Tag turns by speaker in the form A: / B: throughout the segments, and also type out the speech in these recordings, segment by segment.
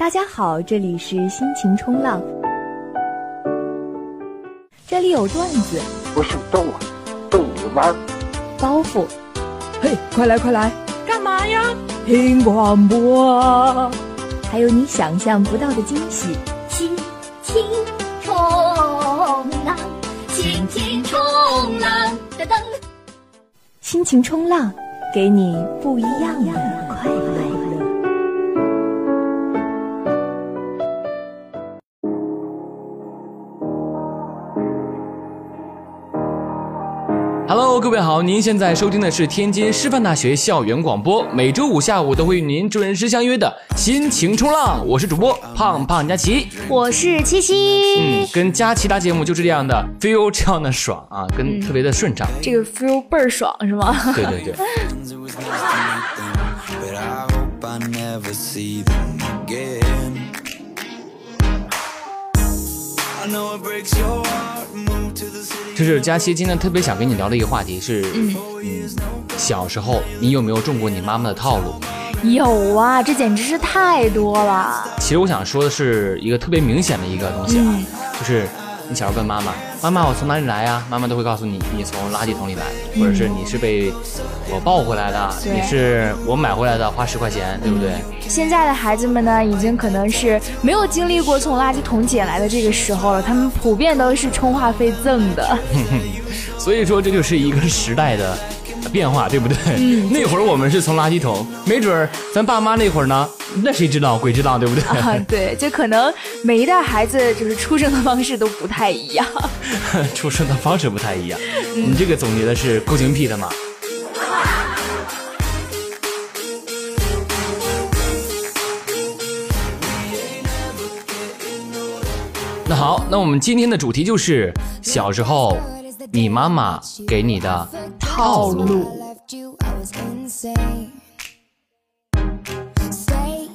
A: 大家好，这里是心情冲浪，这里有段子，
B: 不是逗啊，逗你玩儿。
A: 包袱，
C: 嘿，快来快来，干嘛呀？听广播，
A: 还有你想象不到的惊喜。
D: 心情冲浪，心情冲浪，噔噔。
A: 心情冲浪，给你不一样的快乐。
E: 各位好，您现在收听的是天津师范大学校园广播，每周五下午都会与您准时相约的心情冲浪，我是主播胖胖佳琪。
A: 我是七七，
E: 嗯，跟佳琪搭节目就是这样的 feel 这样的爽啊，跟特别的顺畅。
A: 这个 feel 倍儿爽是吗？
E: 对对对，这是佳琪今天特别想跟你聊的一个话题是，嗯，小时候你有没有中过你妈妈的套路？
A: 有啊，这简直是太多了。
E: 其实我想说的是一个特别明显的一个东西啊，就是你小时候问妈妈，妈妈我从哪里来呀？妈妈都会告诉你，你从垃圾桶里来，或者是你是被我抱回来的，
A: 对
E: 你是我买回来的，花十块钱，对不对？
A: 现在的孩子们呢，已经可能是没有经历过从垃圾桶捡来的这个时候了，他们普遍都是充话费赠的。
E: 所以说这就是一个时代的变化，对不对？那会儿我们是从垃圾桶，没准儿咱爸妈那会儿呢，那谁知道？鬼知道，对不对？
A: 啊，对，就可能每一代孩子就是出生的方式都不太一样。
E: 出生的方式不太一样。你这个总结的是够精辟的嘛？那好，那我们今天的主题就是小时候你妈妈给你的套路。
D: left you, I was insane. Stay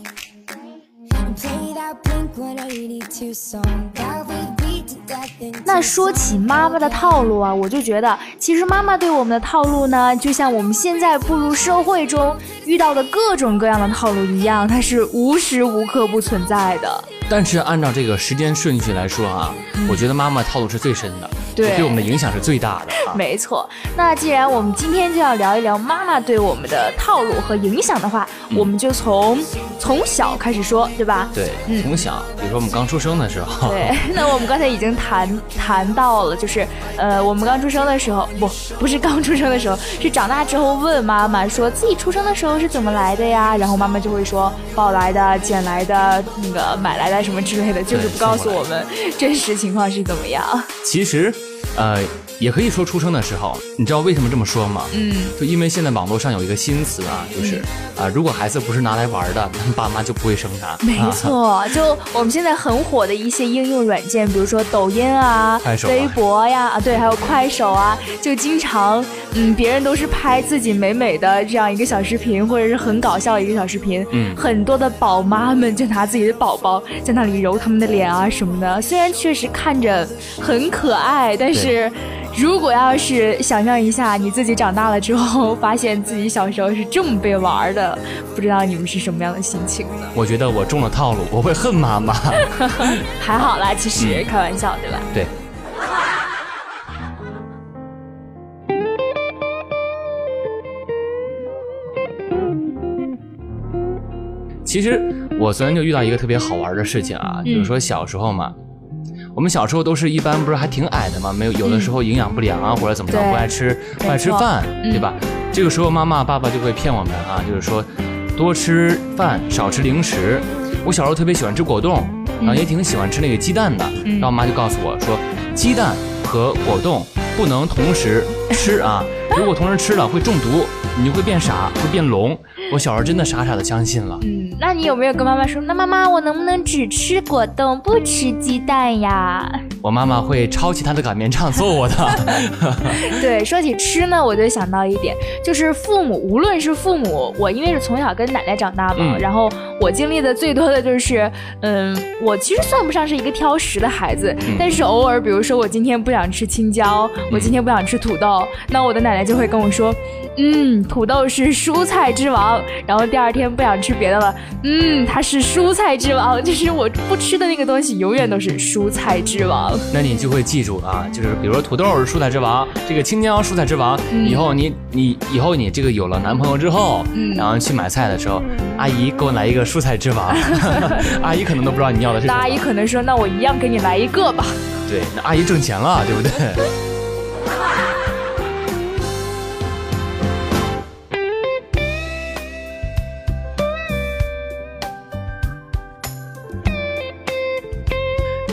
D: and play that Blink 182 song that we beat to death in
A: 那说起妈妈的套路啊，我就觉得，其实妈妈对我们的套路呢，就像我们现在步入社会中遇到的各种各样的套路一样，它是无时无刻不存在的。
E: 但是按照这个时间顺序来说啊，我觉得妈妈套路是最深的，
A: 对
E: 对我们的影响是最大的啊。
A: 没错，那既然我们今天就要聊一聊妈妈对我们的套路和影响的话，我们就从从小开始说，对吧？
E: 对，从小，比如说我们刚出生的时候，
A: 对，那我们刚才已经谈谈到了，就是呃，我们刚出生的时候，不，不是刚出生的时候，是长大之后问妈妈说自己出生的时候是怎么来的呀？然后妈妈就会说抱来的、捡来的、那个买来的什么之类的，就是不告诉我们 真实情况是怎么样。
E: 其实，呃，也可以说出生的时候，你知道为什么这么说吗？嗯，就因为现在网络上有一个新词啊，就是啊、如果孩子不是拿来玩的，那爸妈就不会生他。
A: 没错，就我们现在很火的一些应用软件，比如说抖音啊
E: 快、手啊
A: 微博呀，啊对，还有快手啊，就经常，嗯，别人都是拍自己美美的这样一个小视频，或者是很搞笑的一个小视频，
E: 嗯
A: 很多的宝妈们就拿自己的宝宝在那里揉他们的脸啊什么的，虽然确实看着很可爱，但是。如果要是想象一下你自己长大了之后，发现自己小时候是这么被玩的，不知道你们是什么样的心情呢？
E: 我觉得我中了套路，我会恨妈妈。
A: 还好啦，其实开玩笑，对吧？
E: 对。其实我昨天就遇到一个特别好玩的事情啊，就是说小时候嘛，我们小时候都是一般不是还挺矮的嘛，没有有的时候营养不良啊，或者怎么着不爱吃不爱吃饭，对吧？这个时候妈妈爸爸就会骗我们啊，就是说多吃饭少吃零食。我小时候特别喜欢吃果冻，然后也挺喜欢吃那个鸡蛋的，然后我妈就告诉我说，鸡蛋和果冻不能同时吃啊，如果同时吃了会中毒，你就会变傻，会变聋。我小时候真的傻傻的相信了。
A: 嗯，那你有没有跟妈妈说，那妈妈我能不能只吃果冻不吃鸡蛋呀？
E: 我妈妈会抄起她的擀面杖揍我的。
A: 对，说起吃呢，我就想到一点，就是父母，无论是父母，我因为是从小跟奶奶长大嘛，
E: 嗯
A: 然后我经历的最多的就是，嗯，我其实算不上是一个挑食的孩子，
E: 嗯
A: 但是偶尔，比如说我今天不想吃青椒，我今天不想吃土豆，那我的奶奶就会跟我说。嗯，土豆是蔬菜之王。然后第二天不想吃别的了，嗯，它是蔬菜之王，就是我不吃的那个东西永远都是蔬菜之王。
E: 那你就会记住啊，就是比如说土豆是蔬菜之王，这个青椒蔬菜之王。
A: 嗯
E: 以后你你以后你这个有了男朋友之后，
A: 嗯
E: 然后去买菜的时候，阿姨给我来一个蔬菜之王，阿姨可能都不知道你要的是什么。
A: 那阿姨可能说，那我一样给你来一个吧。
E: 对，那阿姨挣钱了，对不对？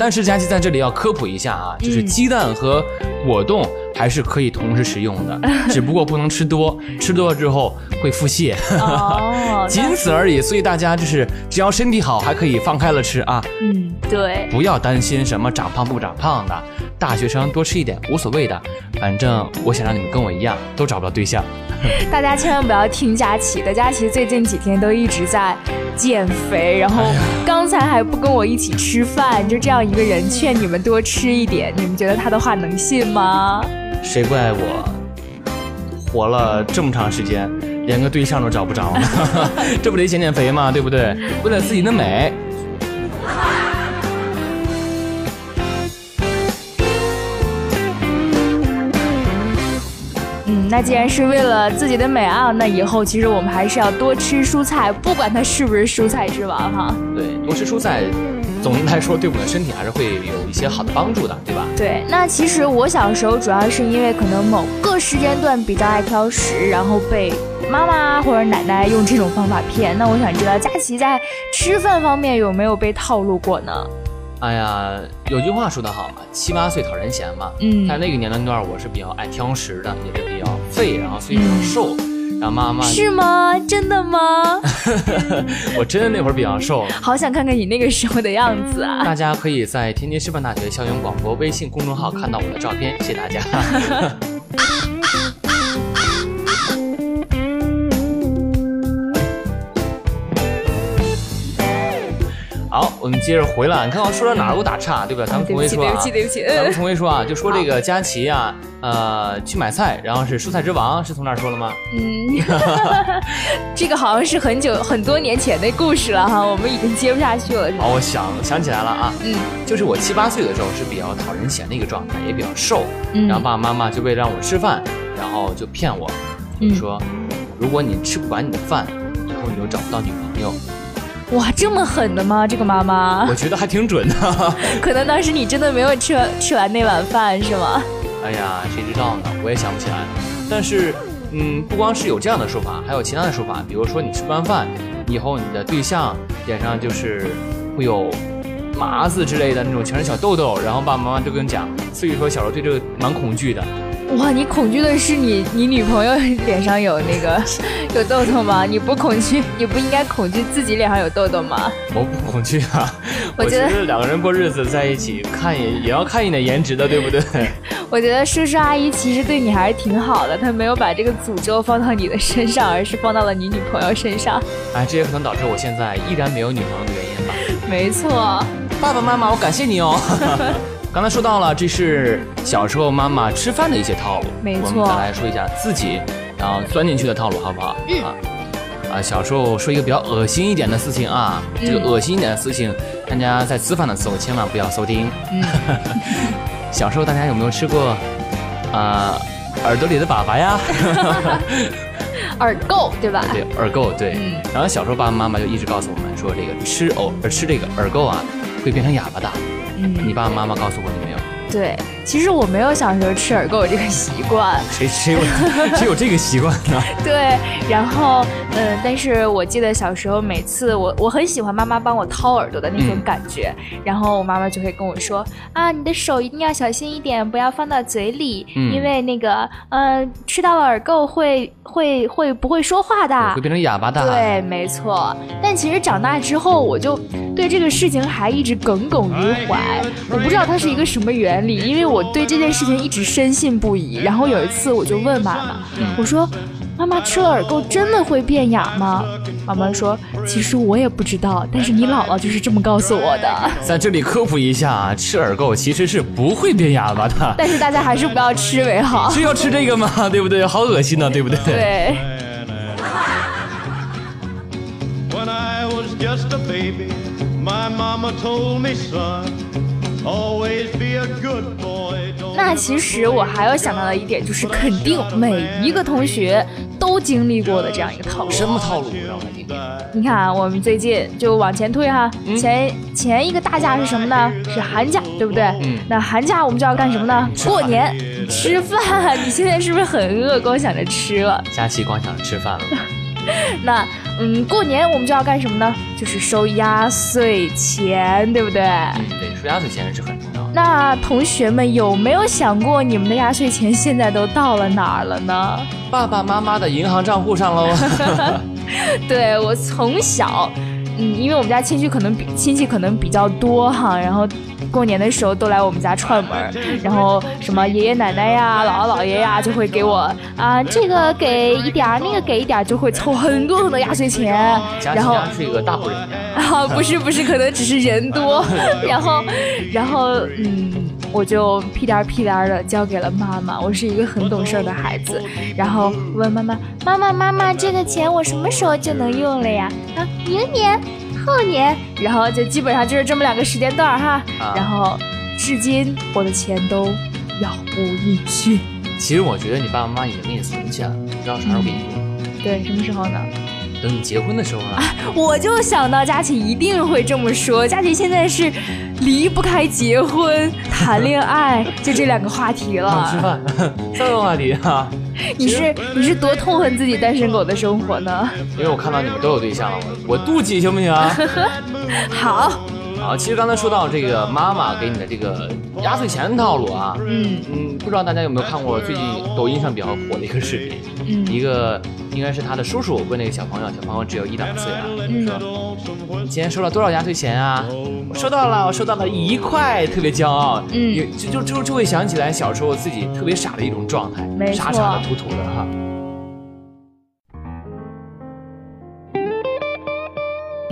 E: 但是佳琪在这里要科普一下啊，就是鸡蛋和果冻还是可以同时食用的，只不过不能吃多，吃多了之后会腹泻，
A: 哦
E: 仅此而已。所以大家就是只要身体好，还可以放开了吃啊。
A: 嗯，对，
E: 不要担心什么长胖不长胖的，大学生多吃一点无所谓的，反正我想让你们跟我一样，都找不到对象。
A: 大家千万不要听佳琪的，佳琪最近几天都一直在减肥，然后刚才还不跟我一起吃饭，就这样一个人劝你们多吃一点，你们觉得他的话能信吗？
E: 谁怪我活了这么长时间，连个对象都找不着呢？这不得减减肥吗？对不对？为了自己的美。
A: 那既然是为了自己的美啊，那以后其实我们还是要多吃蔬菜，不管它是不是蔬菜之王哈。
E: 对，多吃蔬菜，总的来说对我们的身体还是会有一些好的帮助的，对吧？
A: 对，那其实我小时候主要是因为可能某个时间段比较爱挑食，然后被妈妈或者奶奶用这种方法骗。那我想知道佳琪在吃饭方面有没有被套路过呢？
E: 哎呀，有句话说得好嘛，七八岁讨人嫌嘛。
A: 嗯
E: 在那个年龄段，我是比较爱挑食的，也是比较废，然后所以比较瘦。然后妈妈，
A: 是吗？真的吗？
E: 我真的那会儿比较瘦。
A: 好想看看你那个时候的样子啊！
E: 大家可以在天津师范大学校园广播微信公众号看到我的照片，谢谢大家。好，我们接着回来，你看我说到哪儿？我打岔，对吧？咱们重新说啊
A: 对不起，，对不起。
E: 咱们
A: 呃
E: 重新说啊，就说这个佳琪啊，呃，去买菜，然后是蔬菜之王，是从哪儿说了吗？
A: 嗯，这个好像是很久很多年前的故事了哈，我们已经接不下去了。
E: 好，我想想起来了啊，
A: 嗯，
E: 就是我七八岁的时候是比较讨人嫌的一个状态，也比较瘦，
A: 嗯
E: 然后爸爸妈妈就为了让我吃饭，然后就骗我，就是说、如果你吃不完你的饭，以后你就找不到女朋友。
A: 哇，这么狠的吗？这个妈妈
E: 我，觉得还挺准的。
A: 可能当时你真的没有吃完吃完那碗饭是吗？
E: 哎呀，谁知道呢？我也想不起来。但是，嗯，不光是有这样的说法，还有其他的说法，比如说你吃完饭，以后你的对象脸上就是会有麻子之类的那种，全是小痘痘，然后爸爸妈妈就跟你讲，所以说小时候对这个蛮恐惧的。
A: 哇，你恐惧的是你你女朋友脸上有那个有痘痘吗？你不恐惧，你不应该恐惧自己脸上有痘痘吗？
E: 我不恐惧啊，我
A: 我觉得
E: 觉得两个人过日子在一起，看也也要看你的颜值的，对不对？
A: 我觉得叔叔阿姨其实对你还是挺好的，他没有把这个诅咒放到你的身上，而是放到了你女朋友身上。
E: 哎，这也可能导致我现在依然没有女朋友的原因吧。
A: 没错，
E: 爸爸妈妈，我感谢你哦。刚才说到了，这是小时候妈妈吃饭的一些套路。
A: 没错
E: 我们再来说一下自己，然后钻进去的套路，好不好？嗯。啊啊，小时候说一个比较恶心一点的事情啊，这个恶心一点的事情，大家在吃饭的时候千万不要收听。嗯。小时候大家有没有吃过，啊、耳朵里的粑粑呀？
A: 耳垢对吧？
E: 对，耳垢对。
A: 嗯
E: 然后小时候爸爸妈妈就一直告诉我们说，这个吃藕呃吃这个耳垢啊，会变成哑巴的。
A: 嗯，
E: 你爸爸妈妈告诉过你没有？
A: 对，其实我没有小时候吃耳垢这个习惯，
E: 谁谁有 谁有这个习惯呢？
A: 对，然后嗯，但是我记得小时候每次我我很喜欢妈妈帮我掏耳朵的那种
E: 嗯
A: 感觉，然后我妈妈就会跟我说啊，你的手一定要小心一点，不要放到嘴里，
E: 嗯
A: 因为那个呃吃到了耳垢会会会不会说话的
E: 会。变成哑巴的。
A: 对，没错。但其实长大之后，我就对这个事情还一直耿耿于怀。我不知道它是一个什么原理，因为我对这件事情一直深信不疑。然后有一次，我就问妈妈，我说：“妈妈，吃了耳垢真的会变哑吗？”妈妈说：“其实我也不知道，但是你姥姥就是这么告诉我的。
E: 在这里科普一下啊，吃耳垢其实是不会变哑巴的。
A: 但是大家还是不要吃为好。
E: 是要吃这个吗？对不对？好恶心呢，对不对？
A: 对。
F: When I was just a baby, my mama told me, son,
A: 那其实我还有想到的一点，就是肯定每一个同学都经历过的这样一个套路。
E: 什么套路？让我听听。
A: 你看啊，我们最近就往前推哈，前前一个大假是什么呢？是寒假，对不对？
E: 嗯
A: 那寒假我们就要干什么呢？过年吃饭。你现在是不是很饿，光想着吃了？
E: 佳琪光想着吃饭了。
A: 那嗯，过年我们就要干什么呢？就是收压岁钱，对不对？
E: 嗯，对，收压岁钱是很重要的。
A: 那同学们有没有想过，你们的压岁钱现在都到了哪儿了呢？
E: 爸爸妈妈的银行账户上喽。
A: 对我从小，嗯，因为我们家亲戚可能比亲戚可能比较多哈，然后过年的时候都来我们家串门，然后什么爷爷奶奶呀、姥姥姥爷呀就会给我啊这个给一点儿，那个给一点儿，就会凑很多很多压岁钱，然后
E: 家是一个大户人家。
A: 啊，不是不是，可能只是人多，然后，然后，嗯，我就屁颠儿屁颠儿的交给了妈妈。我是一个很懂事儿的孩子，然后问妈妈：“妈妈妈妈，这个钱我什么时候就能用了呀？”啊，明年、后年，然后就基本上就是这么两个时间段儿哈。
E: 啊
A: 然后，至今我的钱都杳无音讯。
E: 其实我觉得你爸爸妈妈已经给你存起来了，你知道啥时候给你用？
A: 对，什么时候呢？
E: 等你结婚的时候啊。
A: 我就想到佳琪一定会这么说。佳琪现在是离不开结婚、谈恋爱，就这两个话题了吃。
E: 饭，三个话题啊。
A: 你是你是多痛恨自己单身狗的生活呢？
E: 因为我看到你们都有对象了，我我妒忌行不行啊？
A: 好，
E: 好，其实刚才说到这个妈妈给你的这个压岁钱套路啊，
A: 嗯
E: 嗯，不知道大家有没有看过最近抖音上比较火的一个视频，
A: 嗯
E: 一个应该是他的叔叔问那个小朋友，小朋友只有一两岁啊，
A: 嗯
E: 说你今天收了多少压岁钱啊？我收到了，我收到了一块，特别骄傲，
A: 嗯
E: 就就就就会想起来小时候自己特别傻的一种状态，傻傻的土土的哈。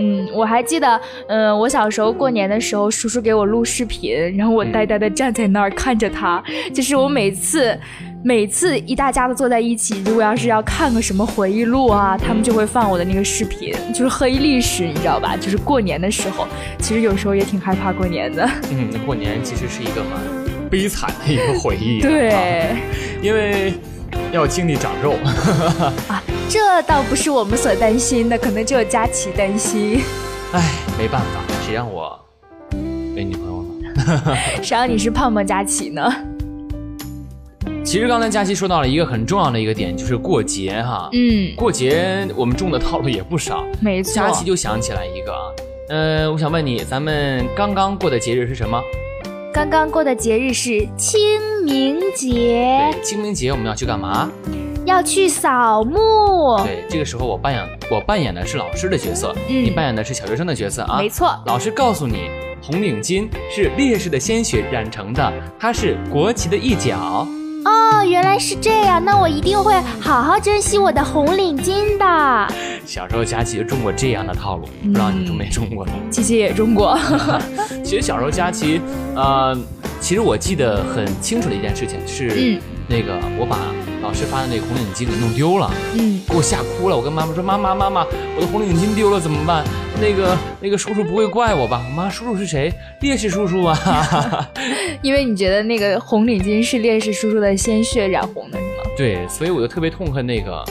A: 嗯，我还记得，嗯、我小时候过年的时候，叔叔给我录视频，然后我呆呆的站在那儿看着他。就是我每次，每次一大家子坐在一起，如果要是要看个什么回忆录啊，他们就会放我的那个视频，就是黑历史，你知道吧？就是过年的时候，其实有时候也挺害怕过年的。
E: 嗯，过年其实是一个蛮悲惨的一个回忆、啊，
A: 对。
E: 因为要经历长肉。
A: 啊，这倒不是我们所担心的，可能只有佳琪担心。
E: 唉，没办法，谁让我没女朋友呢？
A: 谁让你是胖胖佳琪呢？
E: 其实刚才佳琪说到了一个很重要的一个点，就是过节哈。
A: 嗯，
E: 过节我们中的套路也不少。
A: 没错。
E: 佳琪就想起来一个啊，呃，我想问你，咱们刚刚过的节日是什么？
A: 刚刚过的节日是清明节，
E: 对，清明节我们要去干嘛？
A: 要去扫墓。
E: 对，这个时候我扮演我扮演的是老师的角色，
A: 嗯
E: 你扮演的是小学生的角色啊。
A: 没错。
E: 老师告诉你，红领巾是烈士的鲜血染成的，它是国旗的一角。
A: 哦，原来是这样，那我一定会好好珍惜我的红领巾的。
E: 小时候佳琪就中过这样的套路，不知道你中没中过呢？
A: 琪琪也中过。
E: 其实小时候佳琪，呃，其实我记得很清楚的一件事情是，
A: 嗯
E: 那个我把老师发的那个红领巾给弄丢了，
A: 嗯，
E: 给我吓哭了。我跟妈妈说：“妈妈妈妈，我的红领巾丢了怎么办？那个那个叔叔不会怪我吧？”我妈：“叔叔是谁？烈士叔叔啊！”
A: 因为你觉得那个红领巾是烈士叔叔的鲜血染红的，是吗？
E: 对，所以我就特别痛恨那个。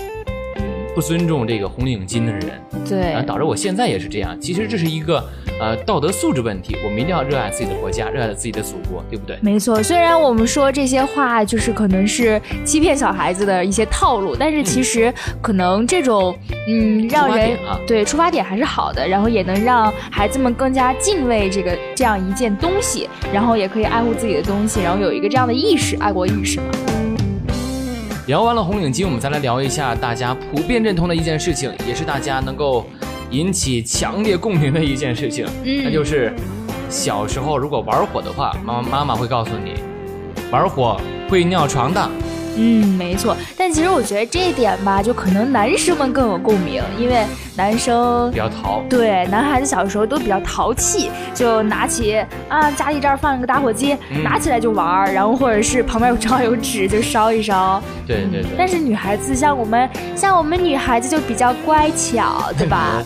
E: 嗯，不不尊重这个红领巾的人，
A: 对
E: 啊，导致我现在也是这样。其实这是一个呃道德素质问题，我们一定要热爱自己的国家，热爱自己的祖国，对不对？
A: 没错，虽然我们说这些话就是可能是欺骗小孩子的一些套路，但是其实可能这种嗯让人对出发点还是好的，然后也能让孩子们更加敬畏这个这样一件东西，然后也可以爱护自己的东西，然后有一个这样的意识，爱国意识嘛。
E: 聊完了红领巾，我们再来聊一下大家普遍认同的一件事情，也是大家能够引起强烈共鸣的一件事情，
A: 嗯
E: 那就是小时候如果玩火的话，妈妈妈妈会告诉你，玩火会尿床的。
A: 嗯，没错。但其实我觉得这一点吧，就可能男生们更有共鸣，因为男生
E: 比较淘，
A: 对，男孩子小时候都比较淘气，就拿起啊家里这儿放一个打火机，
E: 嗯
A: 拿起来就玩儿，然后或者是旁边有正好有纸就烧一烧。
E: 对对对。
A: 但是女孩子像我们，像我们女孩子就比较乖巧，对吧？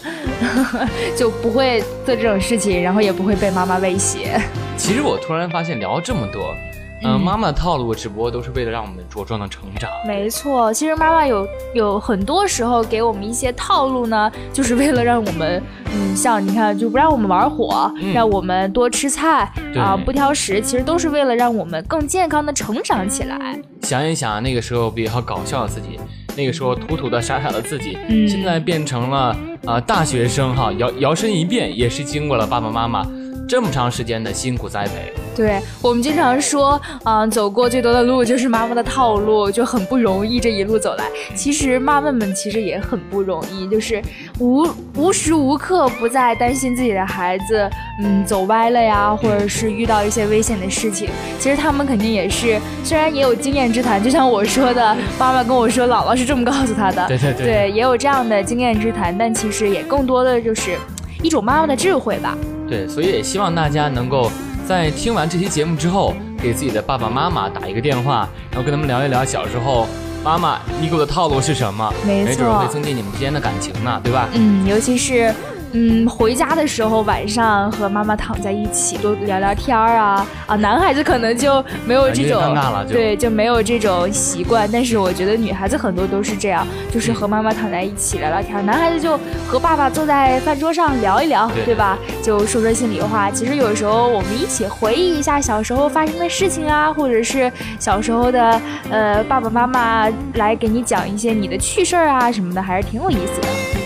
A: 就不会做这种事情，然后也不会被妈妈威胁。
E: 其实我突然发现聊这么多，嗯、
A: 嗯
E: 妈妈的套路只不过都是为了让我们茁壮的成长。
A: 没错，其实妈妈有有很多时候给我们一些套路呢，就是为了让我们，嗯，像你看，就不让我们玩火，
E: 嗯
A: 让我们多吃菜
E: 对
A: 啊、不挑食，其实都是为了让我们更健康的成长起来。
E: 想一想那个时候比较搞笑的自己，那个时候土土的傻傻的自己，
A: 嗯
E: 现在变成了啊、大学生哈，摇摇身一变也是经过了爸爸妈妈这么长时间的辛苦栽培。
A: 对我们经常说，嗯、走过最多的路就是妈妈的套路，就很不容易这一路走来。其实妈妈们其实也很不容易，就是无无时无刻不在担心自己的孩子，嗯，走歪了呀，或者是遇到一些危险的事情。其实他们肯定也是，虽然也有经验之谈，就像我说的，妈妈跟我说，姥姥是这么告诉她的，
E: 对对对
A: 对，也有这样的经验之谈，但其实也更多的就是一种妈妈的智慧吧。
E: 对，所以也希望大家能够在听完这期节目之后，给自己的爸爸妈妈打一个电话，然后跟他们聊一聊小时候妈妈你给我的套路是什么，
A: 没错没
E: 准会增进你们之间的感情呢，对吧？
A: 嗯，尤其是嗯回家的时候，晚上和妈妈躺在一起多聊聊天儿啊啊，男孩子可能就没有这种
E: 尴尬了
A: 对，就没有这种习惯。但是我觉得女孩子很多都是这样，就是和妈妈躺在一起聊聊天儿，男孩子就和爸爸坐在饭桌上聊一聊，
E: 对
A: 对吧？就说说心里话。其实有时候我们一起回忆一下小时候发生的事情啊，或者是小时候的呃爸爸妈妈来给你讲一些你的趣事儿啊什么的，还是挺有意思的。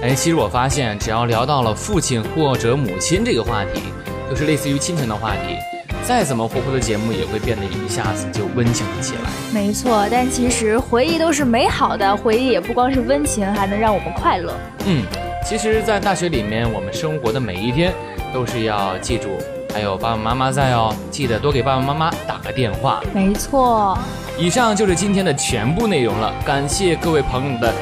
E: 哎，其实我发现，只要聊到了父亲或者母亲这个话题，就是类似于亲情的话题，再怎么活泼的节目也会变得一下子就温情了起来。
A: 没错，但其实回忆都是美好的，回忆也不光是温情，还能让我们快乐。
E: 嗯，其实，在大学里面，我们生活的每一天都是要记住，还有爸爸妈妈在哦，记得多给爸爸妈妈打个电话。
A: 没错，
E: 以上就是今天的全部内容了，感谢各位朋友的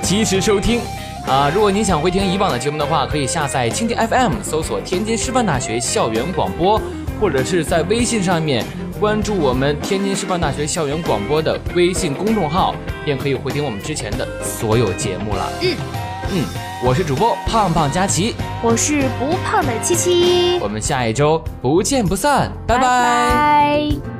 E: 及时收听。啊，如果您想回听以往的节目的话，可以下载蜻蜓 FM，搜索天津师范大学校园广播，或者是在微信上面关注我们天津师范大学校园广播的微信公众号，便可以回听我们之前的所有节目了。
A: 嗯。
E: 嗯，我是主播胖胖佳琪，
A: 我是不胖的七七，
E: 我们下一周不见不散，拜。
A: 拜拜